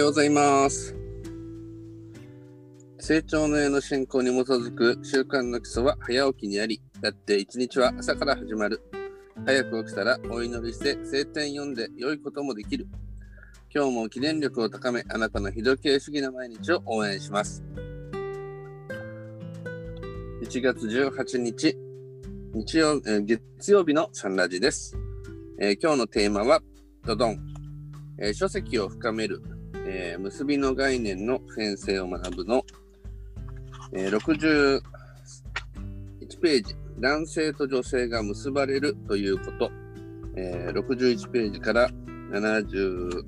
ようございます。成長の絵の進行に基づく習慣の基礎は早起きにあり、だって一日は朝から始まる。早く起きたらお祈りして聖典読んで良いこともできる。今日も記念力を高め、あなたの非時計主義な毎日を応援します。1月18日、日曜え月曜日のサンラジです。えー今日のテーマは、ドドン、えー書籍を深める、えー結びの概念の先生を学ぶの、えー61ページ、男性と女性が結ばれるということ、えー61ページから70、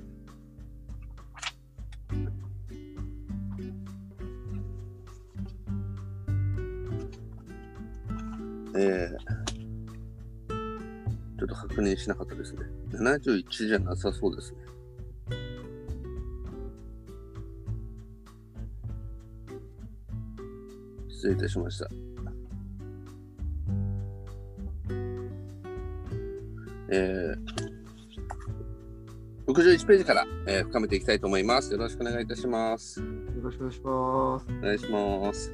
えーちょっと確認しなかったですね。71じゃなさそうですね。失礼いたしました。えー、61ページから、えー深めていきたいと思います。よろしくお願いいたします。よろしくお願いします。お願いします。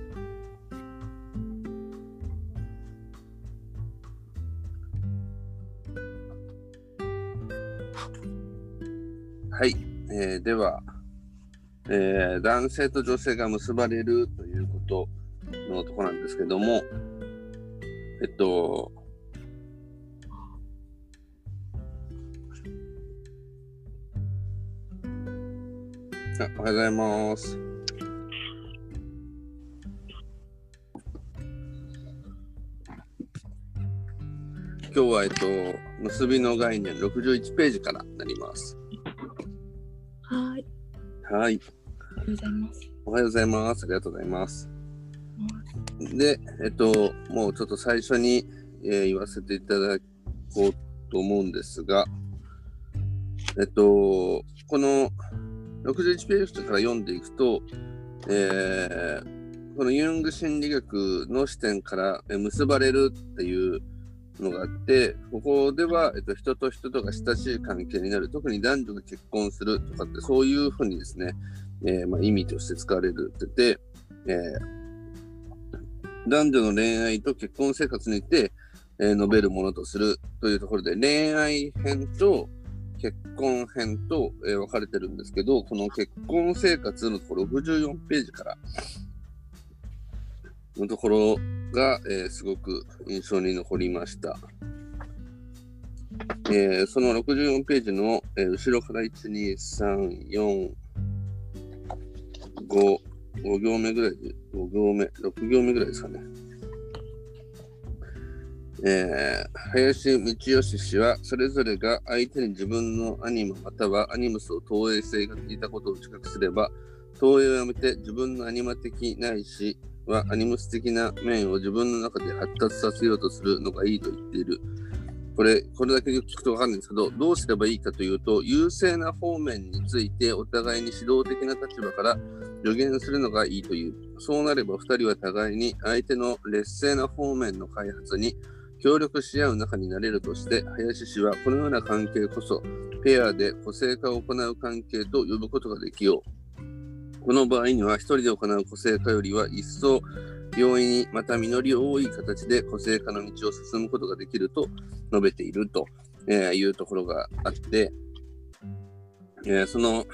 はい、えーでは、えー男性と女性が結ばれるということのところなんですけども、えっと、あおはようございます。今日は、えっと、結びの概念61ページからなります。はい、はい。ありがとうございます。おはようございます。ありがとうございます。で、えっと、もうちょっと最初に、えー言わせていただこうと思うんですが、えっと、この61ページから読んでいくと、えーこのユング心理学の視点から結ばれるっていうのがあって、ここでは、えっと、人と人とが親しい関係になる、特に男女が結婚するとかって、そういうふうにですね、えーまあ、意味として使われるってて、えー男女の恋愛と結婚生活にて、えー述べるものとするというところで、恋愛編と結婚編と、えー分かれてるんですけど、この結婚生活のところ64ページからのところが、えーすごく印象に残りました。えーその64ページの、えー後ろから1、2、3、4、5、5行目ぐらいで、5行目、6行目ぐらいですかね。えー林道義氏は、それぞれが相手に自分のアニマまたはアニムスを投影性が効いたことを自覚すれば、投影をやめて自分のアニマ的ないしはアニムス的な面を自分の中で発達させようとするのがいいと言っている。これ、これだけ聞くとわかんないんですけど、どうすればいいかというと、優勢な方面についてお互いに指導的な立場から助言するのがいいという。そうなれば二人は互いに相手の劣勢な方面の開発に協力し合う仲になれるとして、林氏はこのような関係こそ、ペアで個性化を行う関係と呼ぶことができよう。この場合には、一人で行う個性化よりは一層容易に、また実り多い形で個性化の道を進むことができると述べていると、えいうところがあって、えーその、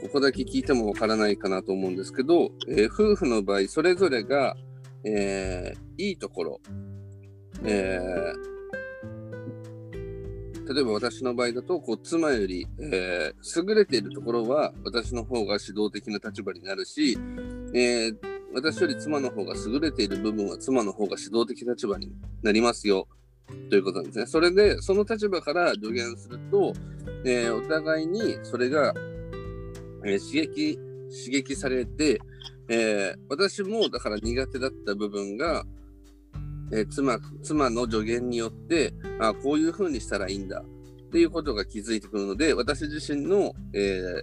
ここだけ聞いてもわからないかなと思うんですけど、えー夫婦の場合、それぞれが、えーいいところ、えー例えば私の場合だと、こう妻より、えー優れているところは私の方が指導的な立場になるし、えー私より妻の方が優れている部分は妻の方が指導的立場になりますよ。ということなんですね。それで、その立場から助言すると、えーお互いにそれが、えー刺激、刺激されて、えー私もだから苦手だった部分が、えー妻妻の助言によってあこういうふうにしたらいいんだっていうことが気づいてくるので私自身の、え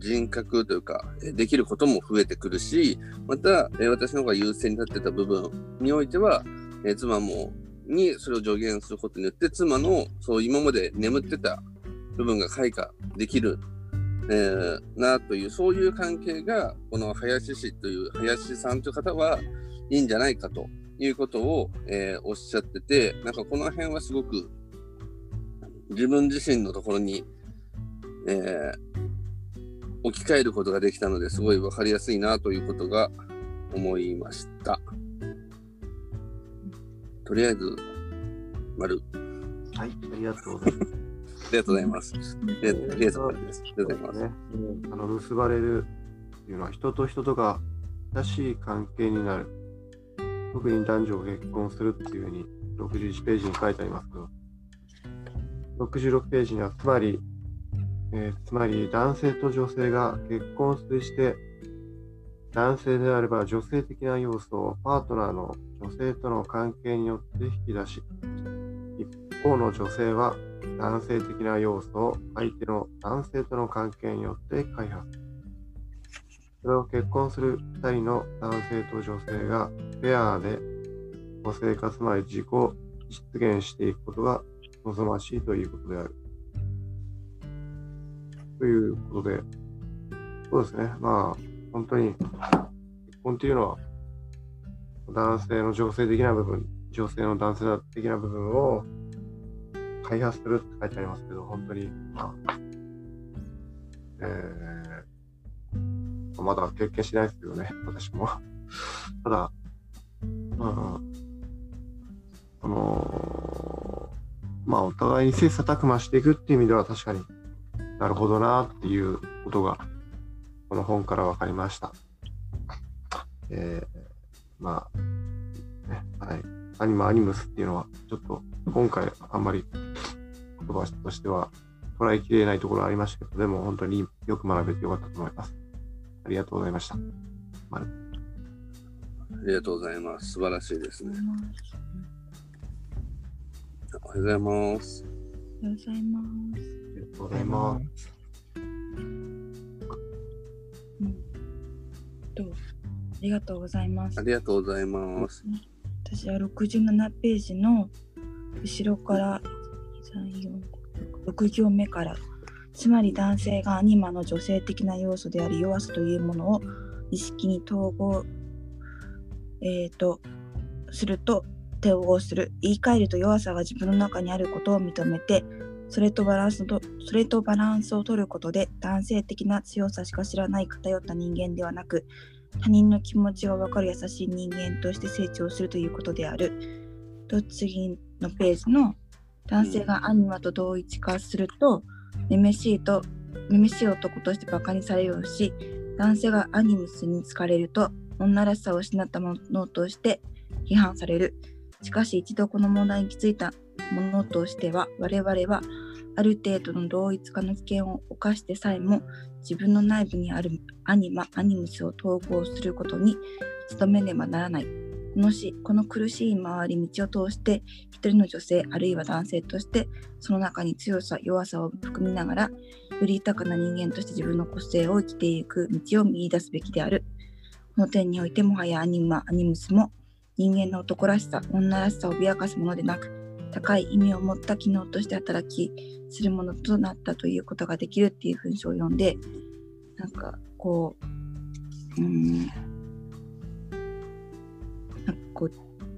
人格というかできることも増えてくるしまた、え私の方が優勢に立ってた部分においては、え妻もにそれを助言することによって妻のそう今まで眠ってた部分が開花できるえーなというそういう関係がこの林氏という林さんという方はいいんじゃないかということを、えーおっしゃっててなんかこの辺はすごく自分自身のところに、えー置き換えることができたのですごい分かりやすいなということが思いました。とりあえず、丸。はい、ありがとうございます。ありがとうございます。で、とりあえず、丸です。ありがとうございます。ね、あの結ばれるっていうのは人と人とが親しい関係になる。特に男女が結婚するっていうふうに61ページに書いてありますけど、66ページにはつまり、えーつまり男性と女性が結婚して、男性であれば女性的な要素をパートナーの女性との関係によって引き出し、一方の女性は男性的な要素を相手の男性との関係によって開発。それを結婚する2人の男性と女性がペアでご生活つまり自己実現していくことが望ましいということである。ということで、そうですね。まあ、本当に結婚っていうのは男性の女性的な部分、女性の男性的な部分を開発するって書いてありますけど、本当に、まあ、えー、まだ経験しないですけどね、私も。ただ、まあ、あのーまあ、お互いに切磋琢磨していくっていう意味では確かになるほどなっていうことが、この本から分かりました。えー、まあ、ね、はい。アニマアニムスっていうのは、ちょっと今回あんまり言葉としては捉えきれないところありましたけど、でも本当によく学べてよかったと思います。ありがとうございました。ありがとうございます。素晴らしいですね。おはようございます。おはようございます。ありがとうございます。どう？ありがとうございますあ。りがとうございます。私は67ページの後ろから6行目からつまり男性がアニマの女性的な要素である弱さというものを意識に統合、えー、とすると統合する言い換えると弱さが自分の中にあることを認めてそれとバランスとそれとバランスを取ることで男性的な強さしか知らない偏った人間ではなく他人の気持ちが分かる優しい人間として成長するということである。と次のページの男性がアニマと同一化すると、めめしいと、めめしい男として馬鹿にされようし、男性がアニムスに疲れると、女らしさを失ったものとして批判される。しかし一度この問題に気づいたものとしては、我々はある程度の同一化の危険を冒してさえも、自分の内部にあるアニマ、アニムスを統合することに努めねばならない。このしこの苦しい回り道を通して一人の女性あるいは男性としてその中に強さ弱さを含みながらより豊かな人間として自分の個性を生きていく道を見出すべきであるこの点においてもはやアニマアニムスも人間の男らしさ女らしさを脅かすものでなく高い意味を持った機能として働きするものとなったということができるっていう文章を読んでなんかこううんなんかこう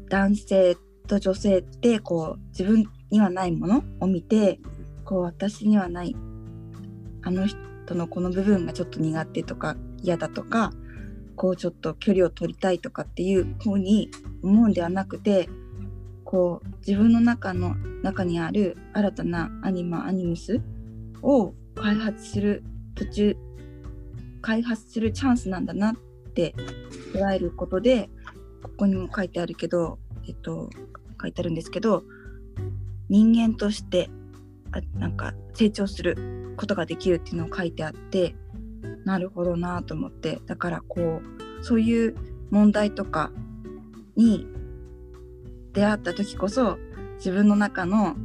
男性と女性ってこう自分にはないものを見てこう私にはないあの人のこの部分がちょっと苦手とか嫌だとかこうちょっと距離を取りたいとかっていうふうに思うんではなくてこう自分の中の中にある新たなアニマアニムスを開発する途中開発するチャンスなんだなって捉えることでここにも書いてあるけど、えっと、書いてあるんですけど人間としてあなんか成長することができるっていうのを書いてあってなるほどなと思ってだからこうそういう問題とかに出会った時こそ自分の中の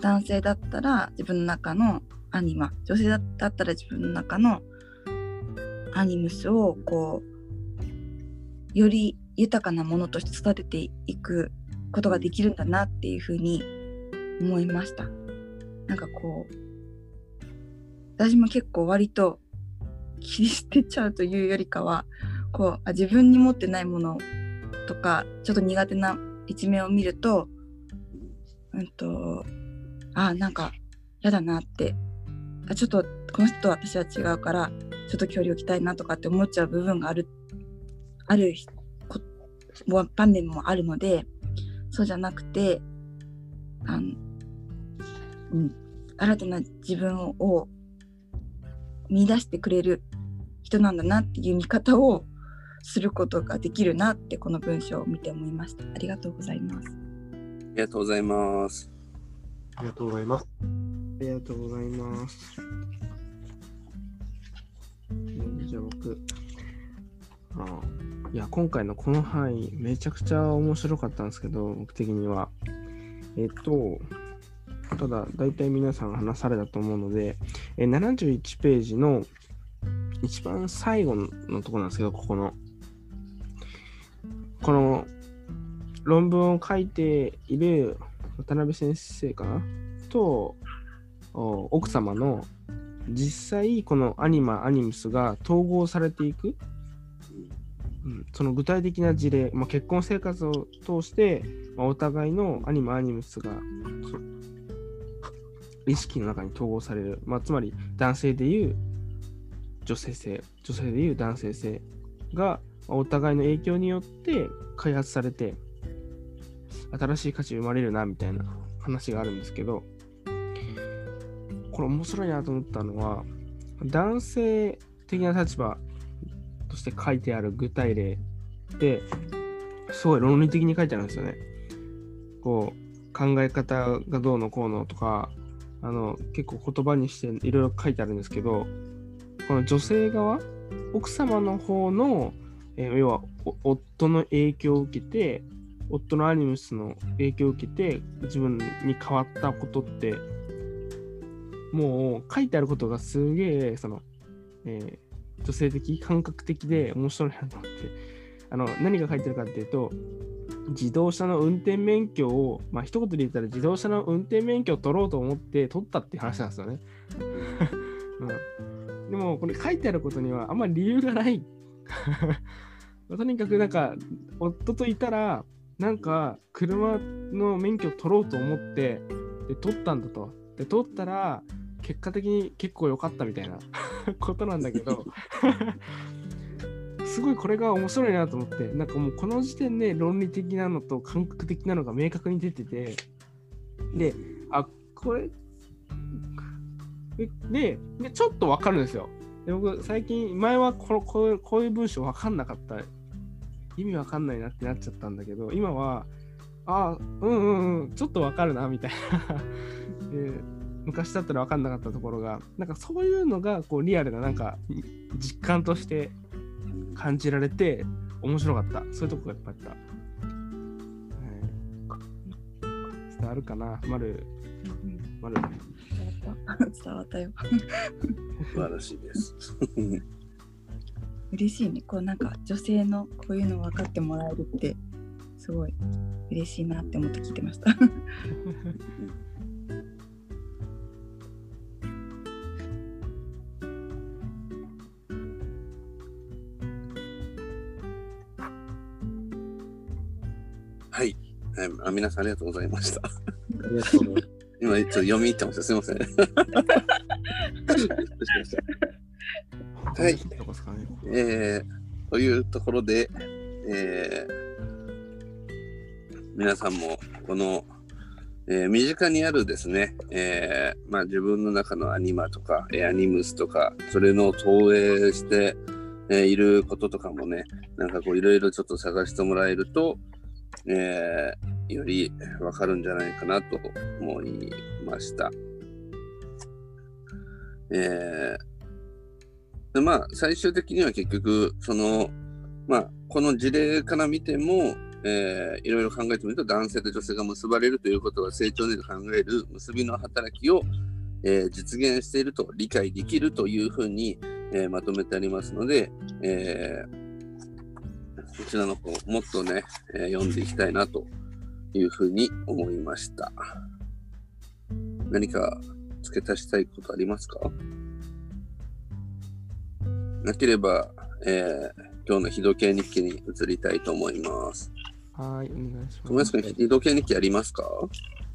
男性だったら自分の中のアニマ女性だったら自分の中のアニムスをこうより豊かなものとして育てていくことができるんだなっていうふうに思いました。なんかこう私も結構割と切り捨てちゃうというよりかはこうあ自分に持ってないものとかちょっと苦手な一面を見るとうんとあなんか嫌だなって。あちょっとこの人と私は違うからちょっと距離を置きたいなとかって思っちゃう部分があるあるこ場面もあるのでそうじゃなくてあの、うん、新たな自分を見出してくれる人なんだなっていう見方をすることができるなってこの文章を見て思いました。ありがとうございます。ありがとうございます。ありがとうございます。ありがとうございます。じゃあ僕、あいや、今回のこの範囲、めちゃくちゃ面白かったんですけど、僕的には。えっと、ただ、大体皆さん話されたと思うので、え71ページの一番最後のところなんですけど、ここの、この論文を書いている渡辺先生かな？と、奥様の実際このアニマアニムスが統合されていく、うん、その具体的な事例、まあ、結婚生活を通して、まあお互いのアニマアニムスが意識の中に統合される、まあ、つまり男性でいう女性性女性でいう男性性がお互いの影響によって開発されて新しい価値生まれるなみたいな話があるんですけどこれ面白いなと思ったのは男性的な立場として書いてある具体例ってすごい論理的に書いてあるんですよね。こう考え方がどうのこうのとかあの結構言葉にしていろいろ書いてあるんですけどこの女性側奥様の方の、えー要は夫の影響を受けて夫のアニムスの影響を受けて自分に変わったことってもう書いてあることがすげえその、えー女性的感覚的で面白いなと思って。あの何が書いてあるかっていうと自動車の運転免許をまあ一言で言ったら自動車の運転免許を取ろうと思って取ったっていう話なんですよね、うん、でもこれ書いてあることにはあんまり理由がない。とにかくなんか夫といたらなんか車の免許を取ろうと思ってで取ったんだと。で取ったら結果的に結構良かったみたいな ことなんだけど すごいこれが面白いなと思ってなんかもうこの時点で論理的なのと感覚的なのが明確に出ててであこれででちょっとわかるんですよ。で僕最近前はこのこういうこういう文章わかんなかった。意味わかんないなってなっちゃったんだけど今はあうんうんうんちょっとわかるなみたいな。で昔だったら分かんなかったところがなんかそういうのがこうリアルななんか実感として感じられて面白かった。そういうとこがいっぱいあった、はい、伝わるかな丸。丸伝わった 伝わったよ。素晴らしいです。嬉しいね。こうなんか女性のこういうの分かってもらえるってすごい嬉しいなって思って聞いてました。はい。はいあ皆さんありがとうございました。ありがとうございます。今、ちょっと読み入ってました。すいません。はいえー、というところで、えー皆さんもこの、えー身近にあるですね、えーまあ、自分の中のアニマとか、えーアニムスとか、それの投影して、えーいることとかもね、なんかこういろいろちょっと探してもらえると、えーよりわかるんじゃないかなと思いました。えーでまあ、最終的には結局、その、まあ、この事例から見ても、えーいろいろ考えてみると、男性と女性が結ばれるということは、成長で考える結びの働きを、えー実現していると理解できるというふうに、えーまとめてありますので、えーこちらの方、もっとね、えー読んでいきたいなというふうに思いました。何か付け足したいことありますか？なければ、えー今日の日時計日記に移りたいと思います。はい、お願いし友ます。安君、日時計日記ありますか？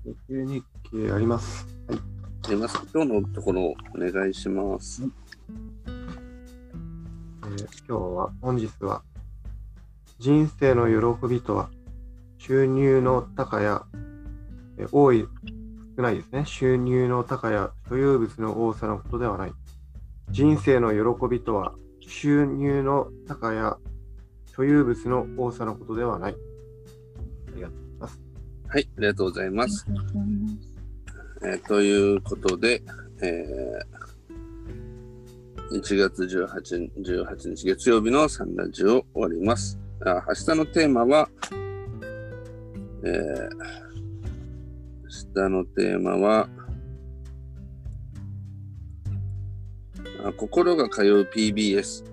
日経日記あります。はい。あります今日のところお願いします。えー今日は、本日は、人生の喜びとは、収入の高や、えー多い、少ないですね。収入の高や所有物の多さのことではない。人生の喜びとは、収入の高や所有物の多さのことではない。ありがとうございます。はい、ありがとうございます。えーということで、えー1月 18, 18日月曜日のサンラジオ終わります。あ明日のテーマは、えー明日のテーマは、あ心が通う PBS、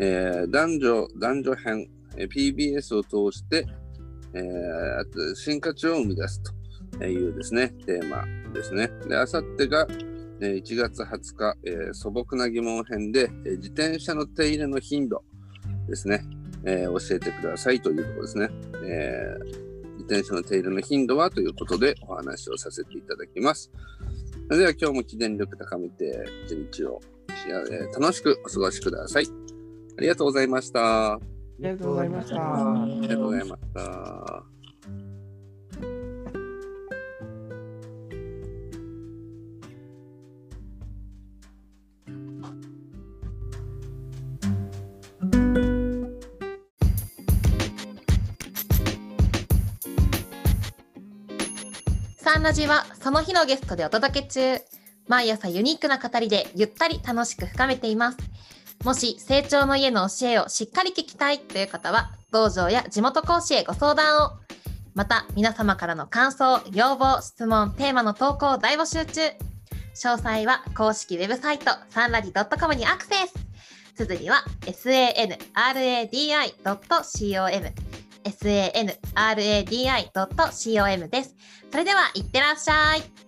えー男女、男女編、えー PBS を通して、えーあと進化値を生み出すと。いうですね、テーマですね。で、あさってが、えー1月20日、えー素朴な疑問編で、えー自転車の手入れの頻度ですね、えー教えてくださいというところですね。えー自転車の手入れの頻度はということでお話をさせていただきます。それでは今日も記念力高めて一日をえー楽しくお過ごしください。ありがとうございました。あありがとうございました。りがとうございました。ラジはその日のゲストでお届け中。毎朝ユニークな語りでゆったり楽しく深めています。もし成長の家の教えをしっかり聞きたいという方は、道場や地元講師へご相談を。また、皆様からの感想、要望、質問、テーマの投稿を大募集中。詳細は公式ウェブサイトサンラジ .com にアクセス。綴りは sanradi.com sanradi.com です。それでは、いってらっしゃい。